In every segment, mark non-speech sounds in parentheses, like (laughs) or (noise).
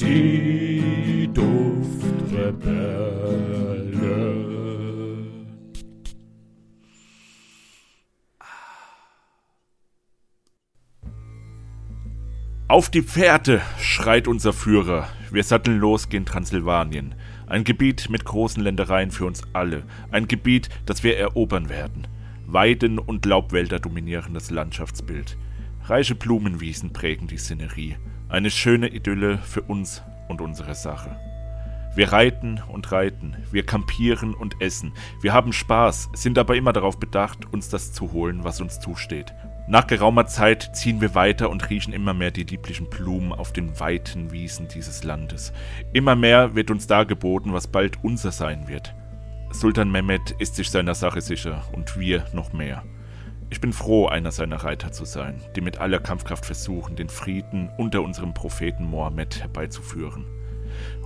Die Duftrebellen. Auf die Pferde, schreit unser Führer. Wir satteln los gen Transsilvanien. Ein Gebiet mit großen Ländereien für uns alle. Ein Gebiet, das wir erobern werden. Weiden und Laubwälder dominieren das Landschaftsbild. Reiche Blumenwiesen prägen die Szenerie. Eine schöne Idylle für uns und unsere Sache. Wir reiten und reiten, wir kampieren und essen, wir haben Spaß, sind aber immer darauf bedacht, uns das zu holen, was uns zusteht. Nach geraumer Zeit ziehen wir weiter und riechen immer mehr die lieblichen Blumen auf den weiten Wiesen dieses Landes. Immer mehr wird uns dargeboten, was bald unser sein wird. Sultan Mehmed ist sich seiner Sache sicher und wir noch mehr. Ich bin froh, einer seiner Reiter zu sein, die mit aller Kampfkraft versuchen, den Frieden unter unserem Propheten Mohammed herbeizuführen.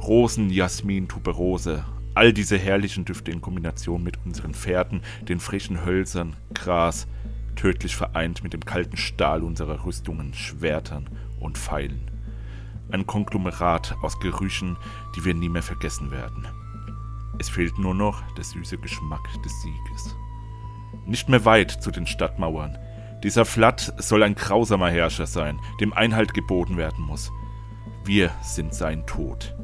Rosen, Jasmin, Tuberose, all diese herrlichen Düfte in Kombination mit unseren Pferden, den frischen Hölzern, Gras, tödlich vereint mit dem kalten Stahl unserer Rüstungen, Schwertern und Pfeilen. Ein Konglomerat aus Gerüchen, die wir nie mehr vergessen werden. Es fehlt nur noch der süße Geschmack des Sieges. Nicht mehr weit zu den Stadtmauern. Dieser Flatt soll ein grausamer Herrscher sein, dem Einhalt geboten werden muss. Wir sind sein Tod.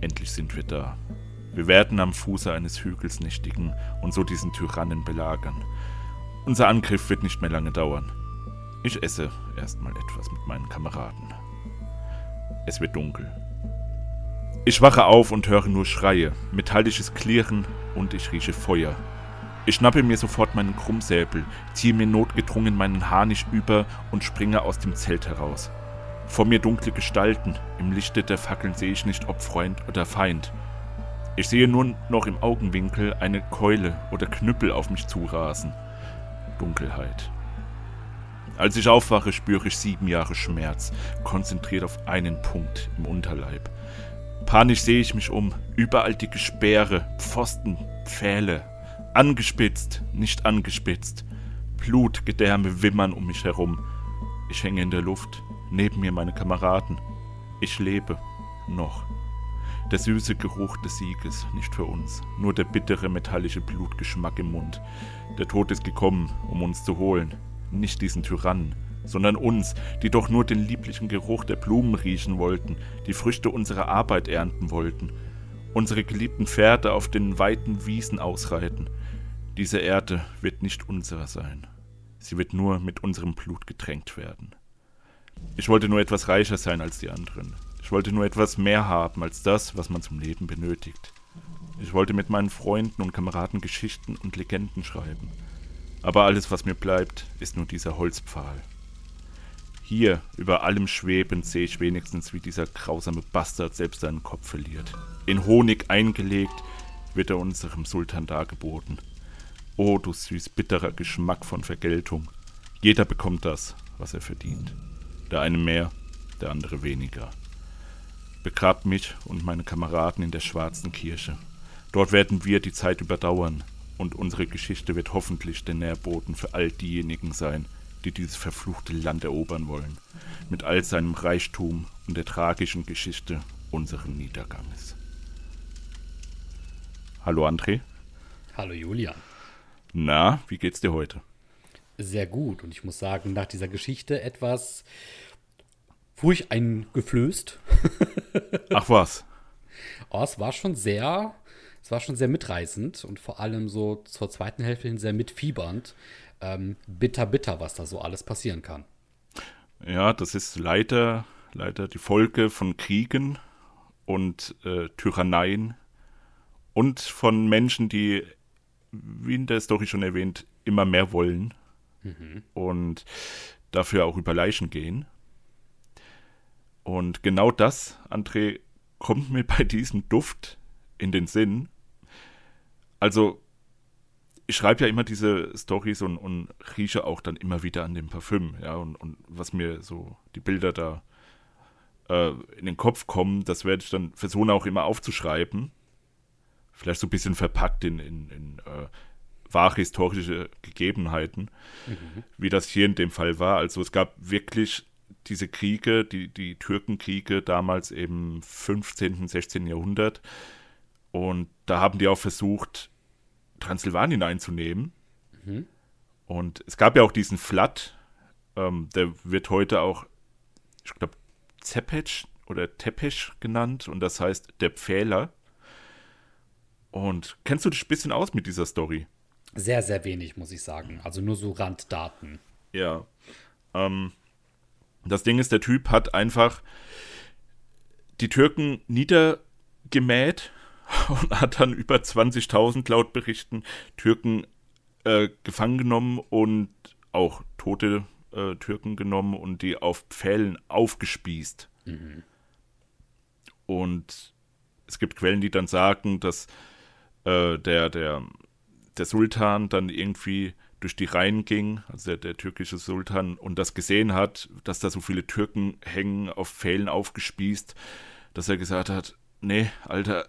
Endlich sind wir da. Wir werden am Fuße eines Hügels nächtigen und so diesen Tyrannen belagern. Unser Angriff wird nicht mehr lange dauern. Ich esse erstmal etwas mit meinen Kameraden. Es wird dunkel. Ich wache auf und höre nur Schreie, metallisches Klirren und ich rieche Feuer. Ich schnappe mir sofort meinen Krummsäbel, ziehe mir notgedrungen meinen Harnisch über und springe aus dem Zelt heraus. Vor mir dunkle Gestalten, im Lichte der Fackeln sehe ich nicht, ob Freund oder Feind. Ich sehe nur noch im Augenwinkel eine Keule oder Knüppel auf mich zurasen. Dunkelheit. Als ich aufwache, spüre ich sieben Jahre Schmerz, konzentriert auf einen Punkt im Unterleib. Panisch sehe ich mich um, überall dicke Speere, Pfosten, Pfähle, angespitzt, nicht angespitzt. Blut, Gedärme wimmern um mich herum. Ich hänge in der Luft, neben mir meine Kameraden. Ich lebe, noch. Der süße Geruch des Sieges, nicht für uns, nur der bittere metallische Blutgeschmack im Mund. Der Tod ist gekommen, um uns zu holen, nicht diesen Tyrannen, sondern uns, die doch nur den lieblichen Geruch der Blumen riechen wollten, die Früchte unserer Arbeit ernten wollten, unsere geliebten Pferde auf den weiten Wiesen ausreiten. Diese Erde wird nicht unserer sein. Sie wird nur mit unserem Blut getränkt werden. Ich wollte nur etwas reicher sein als die anderen. Ich wollte nur etwas mehr haben als das, was man zum Leben benötigt. Ich wollte mit meinen Freunden und Kameraden Geschichten und Legenden schreiben. Aber alles, was mir bleibt, ist nur dieser Holzpfahl. Hier, über allem schwebend, sehe ich wenigstens, wie dieser grausame Bastard selbst seinen Kopf verliert. In Honig eingelegt wird er unserem Sultan dargeboten. O, du süß bitterer Geschmack von Vergeltung. Jeder bekommt das, was er verdient. Der eine mehr, der andere weniger. Begrabt mich und meine Kameraden in der schwarzen Kirche. Dort werden wir die Zeit überdauern und unsere Geschichte wird hoffentlich der Nährboten für all diejenigen sein, die dieses verfluchte Land erobern wollen, mit all seinem Reichtum und der tragischen Geschichte unseres Niederganges. Hallo André. Hallo Julian. Na, wie geht's dir heute? Sehr gut und ich muss sagen, nach dieser Geschichte etwas furcht eingeflößt. (laughs) Ach was. oh, es war schon sehr es war schon sehr mitreißend und vor allem so zur zweiten Hälfte hin sehr mitfiebernd. Ähm, bitter, bitter, was da so alles passieren kann. Ja, das ist leider, leider die Folge von Kriegen und äh, Tyranneien und von Menschen, die, wie in der Story schon erwähnt, immer mehr wollen mhm. und dafür auch über Leichen gehen. Und genau das, André, kommt mir bei diesem Duft in den Sinn. Also, ich schreibe ja immer diese Stories und, und, rieche auch dann immer wieder an dem Parfüm, ja, und, und was mir so die Bilder da äh, in den Kopf kommen, das werde ich dann versuchen auch immer aufzuschreiben. Vielleicht so ein bisschen verpackt in, in, in äh, wahre historische Gegebenheiten, mhm. wie das hier in dem Fall war. Also es gab wirklich diese Kriege, die, die Türkenkriege damals im 15., 16. Jahrhundert. Und da haben die auch versucht, Transsilvanien einzunehmen. Mhm. Und es gab ja auch diesen Flat, ähm, der wird heute auch, ich glaube, Zepec oder Tepesch genannt und das heißt der Pfähler. Und kennst du dich ein bisschen aus mit dieser Story? Sehr, sehr wenig, muss ich sagen. Also nur so Randdaten. Ja. Ähm, das Ding ist, der Typ hat einfach die Türken niedergemäht (laughs) und hat dann über 20.000 laut Berichten Türken äh, gefangen genommen und auch tote äh, Türken genommen und die auf Pfählen aufgespießt. Mhm. Und es gibt Quellen, die dann sagen, dass äh, der, der, der Sultan dann irgendwie durch die Reihen ging, also der, der, türkische Sultan, und das gesehen hat, dass da so viele Türken hängen, auf Pfählen aufgespießt, dass er gesagt hat, nee, Alter,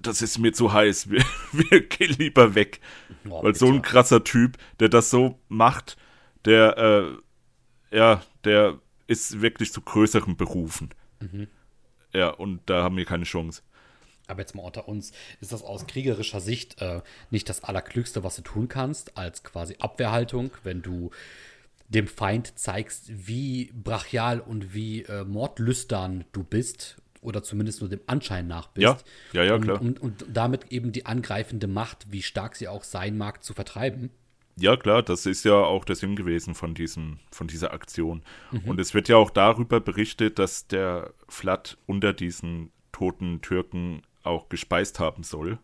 das ist mir zu heiß, (laughs) wir, wir gehen lieber weg. Oh, Weil so ein krasser Typ, der das so macht, der, äh, ja, der ist wirklich zu größeren Berufen. Mhm. Ja, und da haben wir keine Chance. Aber jetzt mal unter uns, ist das aus kriegerischer Sicht äh, nicht das Allerklügste, was du tun kannst, als quasi Abwehrhaltung, wenn du dem Feind zeigst, wie brachial und wie äh, mordlüstern du bist oder zumindest nur dem Anschein nach bist. Ja, ja, ja, klar. Und, und, und damit eben die angreifende Macht, wie stark sie auch sein mag, zu vertreiben. Ja, klar, das ist ja auch der Sinn gewesen von, diesem, von dieser Aktion. Mhm. Und es wird ja auch darüber berichtet, dass der Flat unter diesen toten Türken auch gespeist haben soll.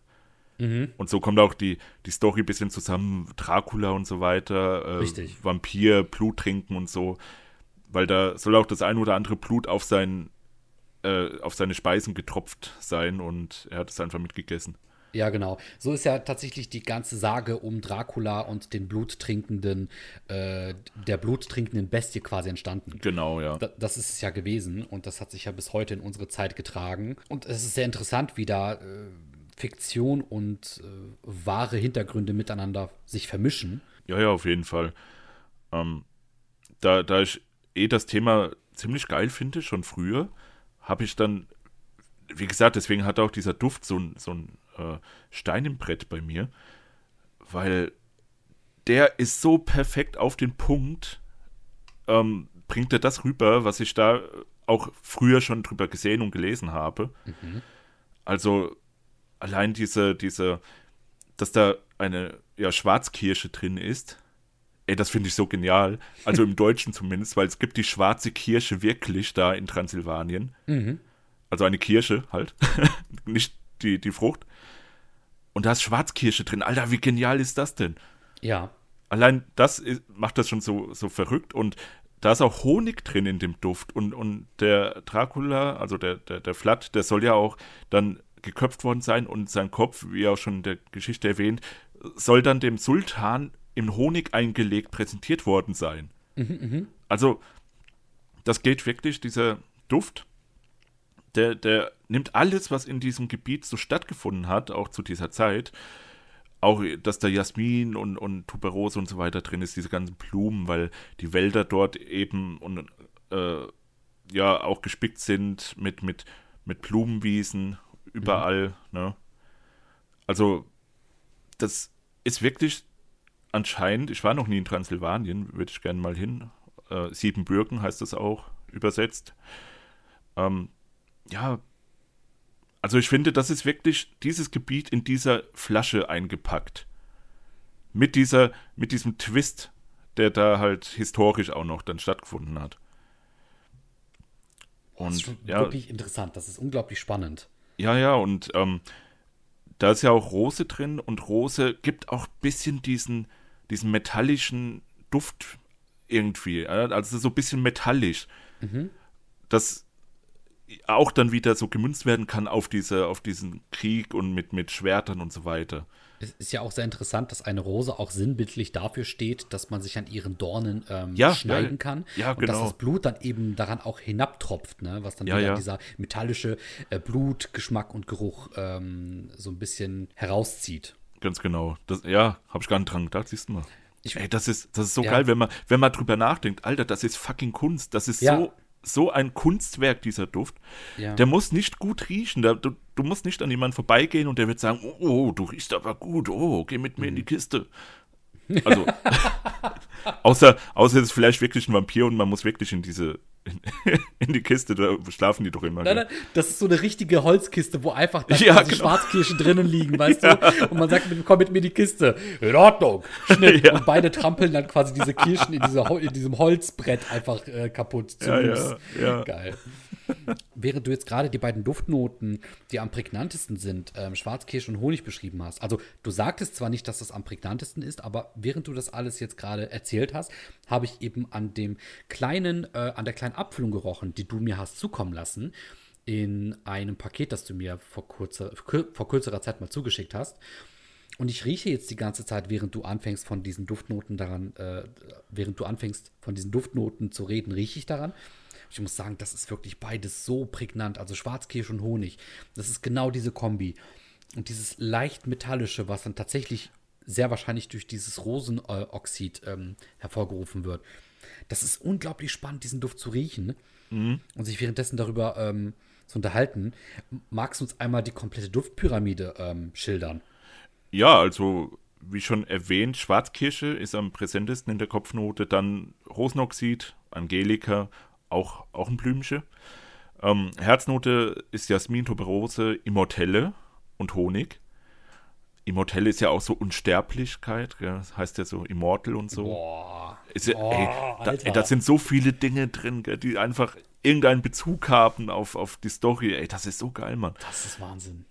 Mhm. Und so kommt auch die, die Story ein bisschen zusammen, Dracula und so weiter, äh. Vampir, Blut trinken und so, weil da soll auch das ein oder andere Blut auf, sein, äh, auf seine Speisen getropft sein und er hat es einfach mitgegessen. Ja, genau. So ist ja tatsächlich die ganze Sage um Dracula und den bluttrinkenden, äh, der bluttrinkenden Bestie quasi entstanden. Genau, ja. Da, das ist es ja gewesen und das hat sich ja bis heute in unsere Zeit getragen. Und es ist sehr interessant, wie da äh, Fiktion und äh, wahre Hintergründe miteinander sich vermischen. Ja, ja, auf jeden Fall. Ähm, da, da ich eh das Thema ziemlich geil finde, schon früher, habe ich dann, wie gesagt, deswegen hat auch dieser Duft so, so ein äh, Stein im Brett bei mir, weil der ist so perfekt auf den Punkt, ähm, bringt er das rüber, was ich da auch früher schon drüber gesehen und gelesen habe. Mhm. Also allein diese, diese, dass da eine ja, Schwarzkirsche drin ist, ey, das finde ich so genial. Also im (laughs) Deutschen zumindest, weil es gibt die schwarze Kirsche wirklich da in Transsilvanien. Mhm. Also eine Kirsche halt, (laughs) nicht die, die Frucht. Und da ist Schwarzkirsche drin. Alter, wie genial ist das denn? Ja. Allein das ist, macht das schon so, so verrückt. Und da ist auch Honig drin in dem Duft. Und, und der Dracula, also der, der, der Flat, der soll ja auch dann geköpft worden sein. Und sein Kopf, wie auch schon in der Geschichte erwähnt, soll dann dem Sultan im Honig eingelegt präsentiert worden sein. Mhm, mh. Also, das geht wirklich, dieser Duft der, der nimmt alles, was in diesem Gebiet so stattgefunden hat, auch zu dieser Zeit, auch, dass da Jasmin und, und Tuberose und so weiter drin ist, diese ganzen Blumen, weil die Wälder dort eben und äh, ja auch gespickt sind mit, mit, mit Blumenwiesen überall, mhm. ne? Also, das ist wirklich anscheinend, ich war noch nie in Transsilvanien, würde ich gerne mal hin. Äh, Siebenbürgen heißt das auch übersetzt. Ähm, ja, also ich finde, das ist wirklich dieses Gebiet in dieser Flasche eingepackt. Mit dieser, mit diesem Twist, der da halt historisch auch noch dann stattgefunden hat. Und, das ist ja, wirklich interessant, das ist unglaublich spannend. Ja, ja, und ähm, da ist ja auch Rose drin und Rose gibt auch ein bisschen diesen, diesen metallischen Duft irgendwie. Also so ein bisschen metallisch. Mhm. Das auch dann wieder so gemünzt werden kann auf, diese, auf diesen Krieg und mit, mit Schwertern und so weiter. Es ist ja auch sehr interessant, dass eine Rose auch sinnbildlich dafür steht, dass man sich an ihren Dornen ähm, ja, schneiden ja, kann. Ja, und genau. dass das Blut dann eben daran auch hinabtropft, ne? was dann wieder dieser metallische äh, Blutgeschmack und Geruch ähm, so ein bisschen herauszieht. Ganz genau. Das, ja, habe ich gar nicht dran gedacht, siehst du mal. Ich, Ey, das ist, das ist so geil, wenn man, wenn man drüber nachdenkt. Alter, das ist fucking Kunst. Das ist so, so ein Kunstwerk, dieser Duft. Ja. Der muss nicht gut riechen. Der, du, du musst nicht an jemanden vorbeigehen und der wird sagen, oh, oh, du riechst aber gut. Oh, geh mit mir Mhm. in die Kiste. Also, (laughs) außer, außer es ist vielleicht wirklich ein Vampir und man muss wirklich in diese, in, (laughs) in die Kiste, da schlafen die doch immer. Nein, nein, das ist so eine richtige Holzkiste, wo einfach dann (laughs) Ja, genau. Schwarzkirschen drinnen liegen, weißt du? Und man sagt, komm mit mir in die Kiste. In Ordnung. Schnitt. Ja. Und beide trampeln dann quasi diese Kirschen in, dieser, in diesem Holzbrett einfach äh, kaputt. Ja, ja, ja. Geil. Während du jetzt gerade die beiden Duftnoten, die am prägnantesten sind, ähm, Schwarzkirsche und Honig beschrieben hast. Also du sagtest zwar nicht, dass das am prägnantesten ist, aber während du das alles jetzt gerade erzählt hast, habe ich eben an dem kleinen, äh, an der kleinen Abfüllung gerochen, die du mir hast zukommen lassen, in einem Paket, das du mir vor kurzer, vor kürzerer Zeit mal zugeschickt hast. Und ich rieche jetzt die ganze Zeit, während du anfängst von diesen Duftnoten daran, äh, während du anfängst von diesen Duftnoten zu reden, rieche ich daran. Ich muss sagen, das ist wirklich beides so prägnant. Also Schwarzkirsch und Honig. Das ist genau diese Kombi. Und dieses leicht metallische, was dann tatsächlich sehr wahrscheinlich durch dieses Rosenoxid ähm, hervorgerufen wird. Das ist unglaublich spannend, diesen Duft zu riechen und sich währenddessen darüber ähm, zu unterhalten. Magst du uns einmal die komplette Duftpyramide ähm, schildern? Ja, also wie schon erwähnt, Schwarzkirsche ist am präsentesten in der Kopfnote, dann Rosenoxid, Angelika, auch, auch ein Blümchen. Ähm, Herznote ist Jasmin, Tuberose, Immortelle und Honig. Immortelle ist ja auch so Unsterblichkeit, gell? das heißt ja so Immortal und so. Boah. Ist ja, Oh, ey, da, ey, da sind so viele Dinge drin, gell, die einfach irgendeinen Bezug haben auf, auf die Story. Ey, das ist so geil, Mann. Das ist Wahnsinn.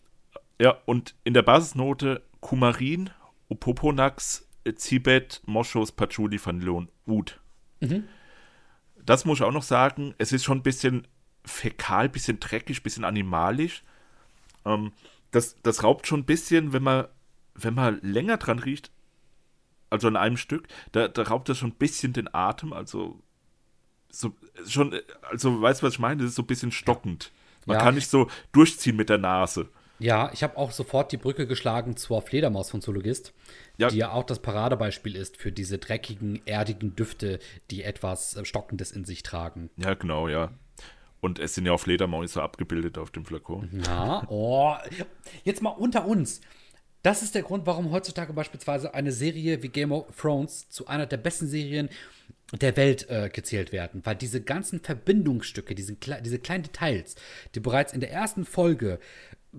Ja, und in der Basisnote Kumarin, Opoponax, Zibet, Moschus, Patchouli, Vanille und Oud. Das muss ich auch noch sagen. Es ist schon ein bisschen fäkal, bisschen dreckig, bisschen animalisch. Ähm, das, das raubt schon ein bisschen, wenn man, wenn man länger dran riecht, also an einem Stück, da, da raubt das schon ein bisschen den Atem. Also so schon, also weißt du, was ich meine? Das ist so ein bisschen stockend. Man Ja. kann nicht so durchziehen mit der Nase. Ja, ich habe auch sofort die Brücke geschlagen zur Fledermaus von Zoologist, Ja. die ja auch das Paradebeispiel ist für diese dreckigen, erdigen Düfte, die etwas äh, Stockendes in sich tragen. Ja, genau, ja. Und es sind ja auch Fledermäuse abgebildet auf dem Flakon. Ja, oh. Jetzt mal unter uns. Das ist der Grund, warum heutzutage beispielsweise eine Serie wie Game of Thrones zu einer der besten Serien der Welt äh, gezählt werden. Weil diese ganzen Verbindungsstücke, diese, diese kleinen Details, die bereits in der ersten Folge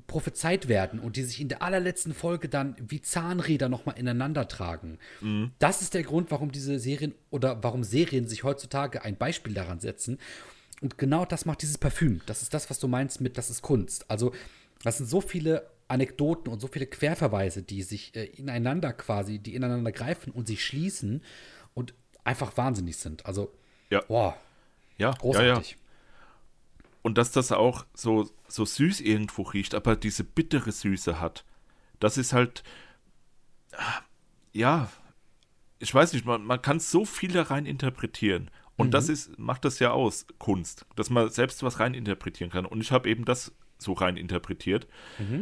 prophezeit werden und die sich in der allerletzten Folge dann wie Zahnräder nochmal ineinander tragen. Das ist der Grund, warum diese Serien oder warum Serien sich heutzutage ein Beispiel daran setzen. Und genau das macht dieses Parfüm. Das ist das, was du meinst mit, das ist Kunst. Also, das sind so viele Anekdoten und so viele Querverweise, die sich äh, ineinander quasi, die ineinander greifen und sich schließen und einfach wahnsinnig sind. Also, Ja. boah, Ja, ja, ja. Und dass das auch so, so süß irgendwo riecht, aber diese bittere Süße hat. Das ist halt, ja, ich weiß nicht, man, man kann so viel da rein interpretieren. Und das ist, macht das ja aus, Kunst, dass man selbst was rein interpretieren kann. Und ich habe eben das so rein interpretiert.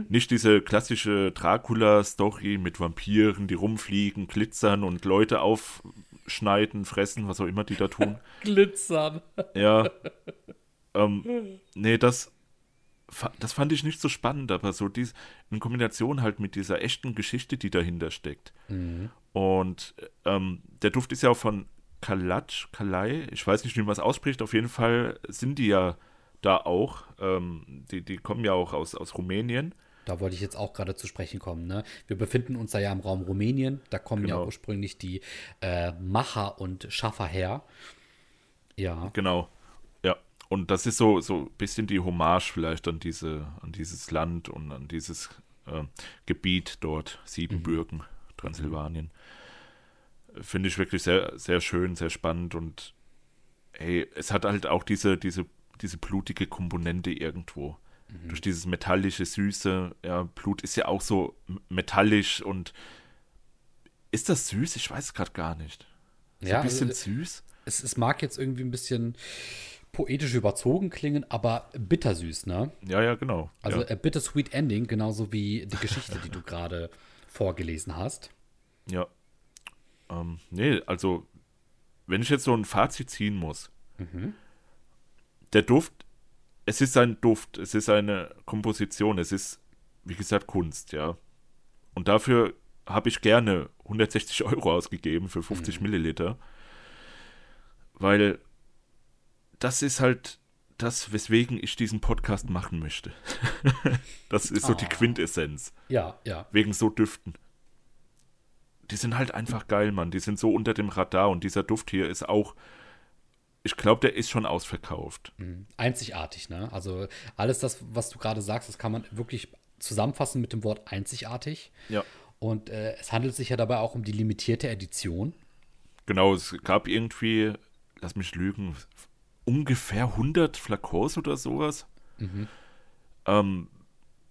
Nicht diese klassische Dracula-Story mit Vampiren, die rumfliegen, glitzern und Leute aufschneiden, fressen, was auch immer die da tun. (laughs) Glitzern. Ja. (laughs) ähm, nee, das, das fand ich nicht so spannend, aber so dies, in Kombination halt mit dieser echten Geschichte, die dahinter steckt. Und ähm, der Duft ist ja auch von Kalatsch, Kalai, ich weiß nicht, wie man es ausspricht, auf jeden Fall sind die ja da auch. Ähm, die, die kommen ja auch aus, aus Rumänien. Da wollte ich jetzt auch gerade zu sprechen kommen. Ne? Wir befinden uns da ja im Raum Rumänien. Da kommen ja Genau. ursprünglich die äh, Macher und Schaffer her. Ja. Genau. Und das ist so, so ein bisschen die Hommage vielleicht an diese, an dieses Land und an dieses äh, Gebiet dort, Siebenbürgen, Transsilvanien. Finde ich wirklich sehr, sehr schön, sehr spannend und hey, es hat halt auch diese, diese, diese blutige Komponente irgendwo. Durch dieses metallische, süße, ja, Blut ist ja auch so metallisch und ist das süß? Ich weiß es gerade gar nicht. So Ja, ein bisschen also, süß. Es, es mag jetzt irgendwie ein bisschen poetisch überzogen klingen, aber bittersüß, ne? Ja, ja, genau. Also ja. a bittersweet ending, genauso wie die Geschichte, die du gerade vorgelesen hast. Ja. Ähm, nee, also, wenn ich jetzt so ein Fazit ziehen muss, der Duft, es ist ein Duft, es ist eine Komposition, es ist, wie gesagt, Kunst, ja. Und dafür habe ich gerne 160 Euro ausgegeben für 50 Milliliter, weil das ist halt das, weswegen ich diesen Podcast machen möchte. (laughs) das ist so die Ah. Quintessenz. Ja, ja. Wegen so Düften. Die sind halt einfach geil, Mann. Die sind so unter dem Radar und dieser Duft hier ist auch. Ich glaube, der ist schon ausverkauft. Einzigartig, ne? Also alles das, was du gerade sagst, das kann man wirklich zusammenfassen mit dem Wort einzigartig. Ja. Und äh, es handelt sich ja dabei auch um die limitierte Edition. Genau, es gab irgendwie, lass mich lügen, ungefähr 100 Flakons oder sowas. Ähm,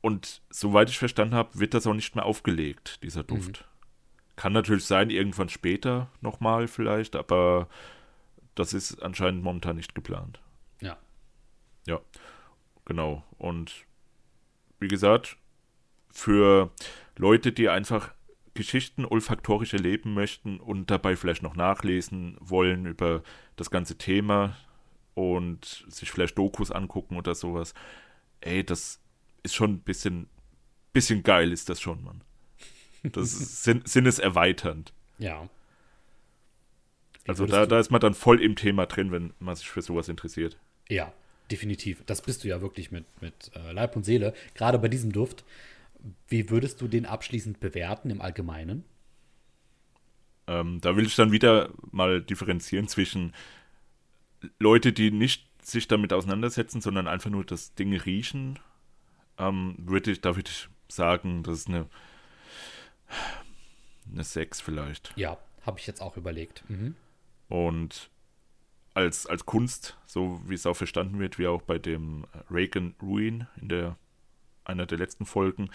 und soweit ich verstanden habe, wird das auch nicht mehr aufgelegt, dieser Duft. Kann natürlich sein, irgendwann später nochmal vielleicht, aber das ist anscheinend momentan nicht geplant. Ja. Ja, genau. Und wie gesagt, für Leute, die einfach Geschichten olfaktorisch erleben möchten und dabei vielleicht noch nachlesen wollen über das ganze Thema und sich vielleicht Dokus angucken oder sowas, ey, das ist schon ein bisschen, bisschen geil, ist das schon, Mann. Das ist (laughs) sin sinneserweiternd. Ja. Wie Also da, da ist man dann voll im Thema drin, wenn man sich für sowas interessiert. Ja, definitiv. Das bist du ja wirklich mit, mit äh, Leib und Seele. Gerade bei diesem Duft. Wie würdest du den abschließend bewerten im Allgemeinen? Ähm, da will ich dann wieder mal differenzieren zwischen Leute, die nicht sich damit auseinandersetzen, sondern einfach nur das Ding riechen. Ähm, würde ich, da würde ich sagen, das ist eine, eine 6 vielleicht. Ja, habe ich jetzt auch überlegt. Mhm. Und als, als Kunst, so wie es auch verstanden wird, wie auch bei dem Reagan Ruin in der einer der letzten Folgen,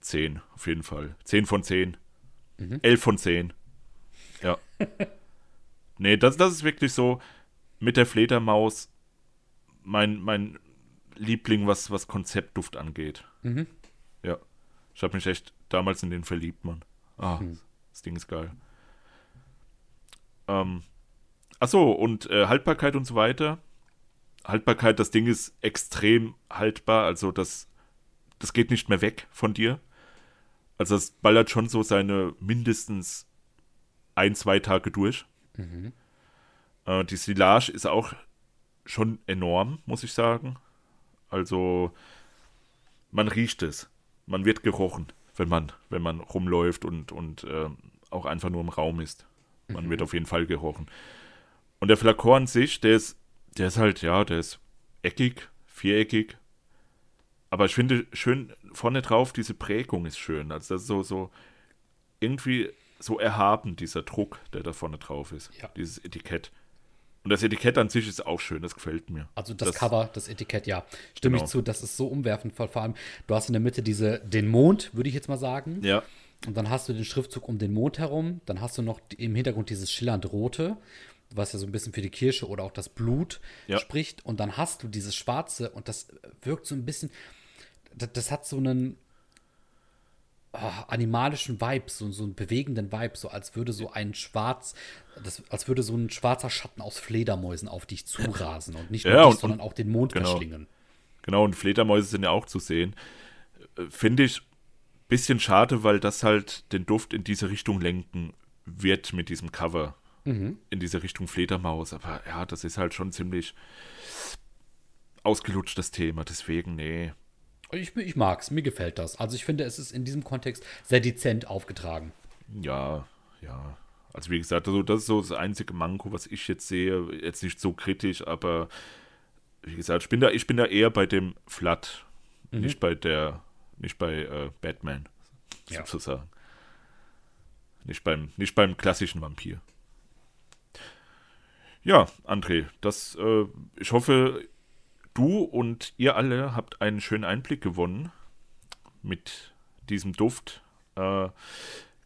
10 auf jeden Fall. 10 von 10. 11 von 10. Ja. (laughs) nee, das, das ist wirklich so mit der Fledermaus mein, mein Liebling, was, was Konzeptduft angeht. Mhm. Ja. Ich habe mich echt damals in den verliebt, Mann. Ah, das Ding ist geil. Ähm, achso, und äh, Haltbarkeit und so weiter. Haltbarkeit, das Ding ist extrem haltbar, also das, das geht nicht mehr weg von dir. Also es ballert schon so seine mindestens ein, zwei Tage durch. Äh, die Silage ist auch schon enorm, muss ich sagen. Also man riecht es. Man wird gerochen, wenn man, wenn man rumläuft und, und ähm, auch einfach nur im Raum ist. Man wird auf jeden Fall gerochen. Und der Flakon an sich, der ist, der ist halt, ja, der ist eckig, viereckig. Aber ich finde schön vorne drauf, diese Prägung ist schön. Also das ist so, so irgendwie so erhaben, dieser Druck, der da vorne drauf ist. Ja. Dieses Etikett. Und das Etikett an sich ist auch schön, das gefällt mir. Also das, Das- Cover, das Etikett, ja. Stimme Genau. ich zu, das ist so umwerfend. Vor vor allem, du hast in der Mitte diese, den Mond, würde ich jetzt mal sagen. Ja, Und dann hast du den Schriftzug um den Mond herum. Dann hast du noch im Hintergrund dieses schillernd Rote, was ja so ein bisschen für die Kirsche oder auch das Blut Ja. spricht. Und dann hast du dieses Schwarze und das wirkt so ein bisschen, das, das hat so einen ah, animalischen Vibe, so, so einen bewegenden Vibe, so als würde so ein Schwarz, das, als würde so ein schwarzer Schatten aus Fledermäusen auf dich zurasen und nicht nur Ja, dich, und- sondern auch den Mond genau. verschlingen. Genau, und Fledermäuse sind ja auch zu sehen. Äh, Finde ich ein bisschen schade, weil das halt den Duft in diese Richtung lenken wird mit diesem Cover. In diese Richtung Fledermaus. Aber ja, das ist halt schon ziemlich ausgelutschtes Thema. Deswegen, nee. Ich, ich mag's, mir gefällt das. Also ich finde, es ist in diesem Kontext sehr dezent aufgetragen. Ja, ja. Also wie gesagt, also das ist so das einzige Manko, was ich jetzt sehe. Jetzt nicht so kritisch, aber wie gesagt, ich bin da, ich bin da eher bei dem Flat, nicht bei der, nicht bei äh, Batman, Ja. sozusagen. Nicht beim, nicht beim klassischen Vampir. Ja, André, das, äh, ich hoffe, du und ihr alle habt einen schönen Einblick gewonnen mit diesem Duft. Äh,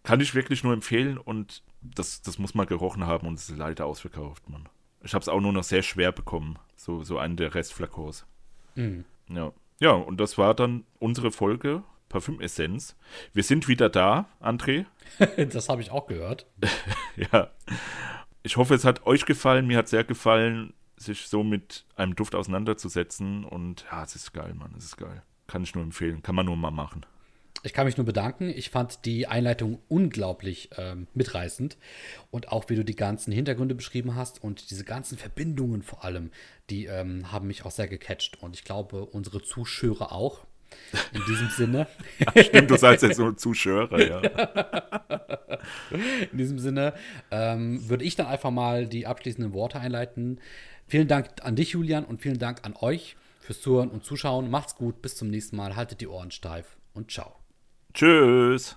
kann ich wirklich nur empfehlen und das, das muss man gerochen haben und es ist leider ausverkauft, Mann. Ich habe es auch nur noch sehr schwer bekommen, so, so einen der Restflakons. Ja. ja, und das war dann unsere Folge Parfümessenz. Wir sind wieder da, André. (laughs) das habe ich auch gehört. (laughs) ja. Ich hoffe, es hat euch gefallen. Mir hat sehr gefallen, sich so mit einem Duft auseinanderzusetzen. Und ja, es ist geil, Mann. Es ist geil. Kann ich nur empfehlen. Kann man nur mal machen. Ich kann mich nur bedanken. Ich fand die Einleitung unglaublich ähm, mitreißend. Und auch wie du die ganzen Hintergründe beschrieben hast und diese ganzen Verbindungen vor allem, die ähm, haben mich auch sehr gecatcht. Und ich glaube, unsere Zuschauer auch. In diesem (laughs) Sinne. Ja, stimmt, du seid jetzt so ein Zuschauer, ja. (laughs) In diesem Sinne ähm, würde ich dann einfach mal die abschließenden Worte einleiten. Vielen Dank an dich, Julian, und vielen Dank an euch fürs Zuhören und Zuschauen. Macht's gut, bis zum nächsten Mal. Haltet die Ohren steif und ciao. Tschüss.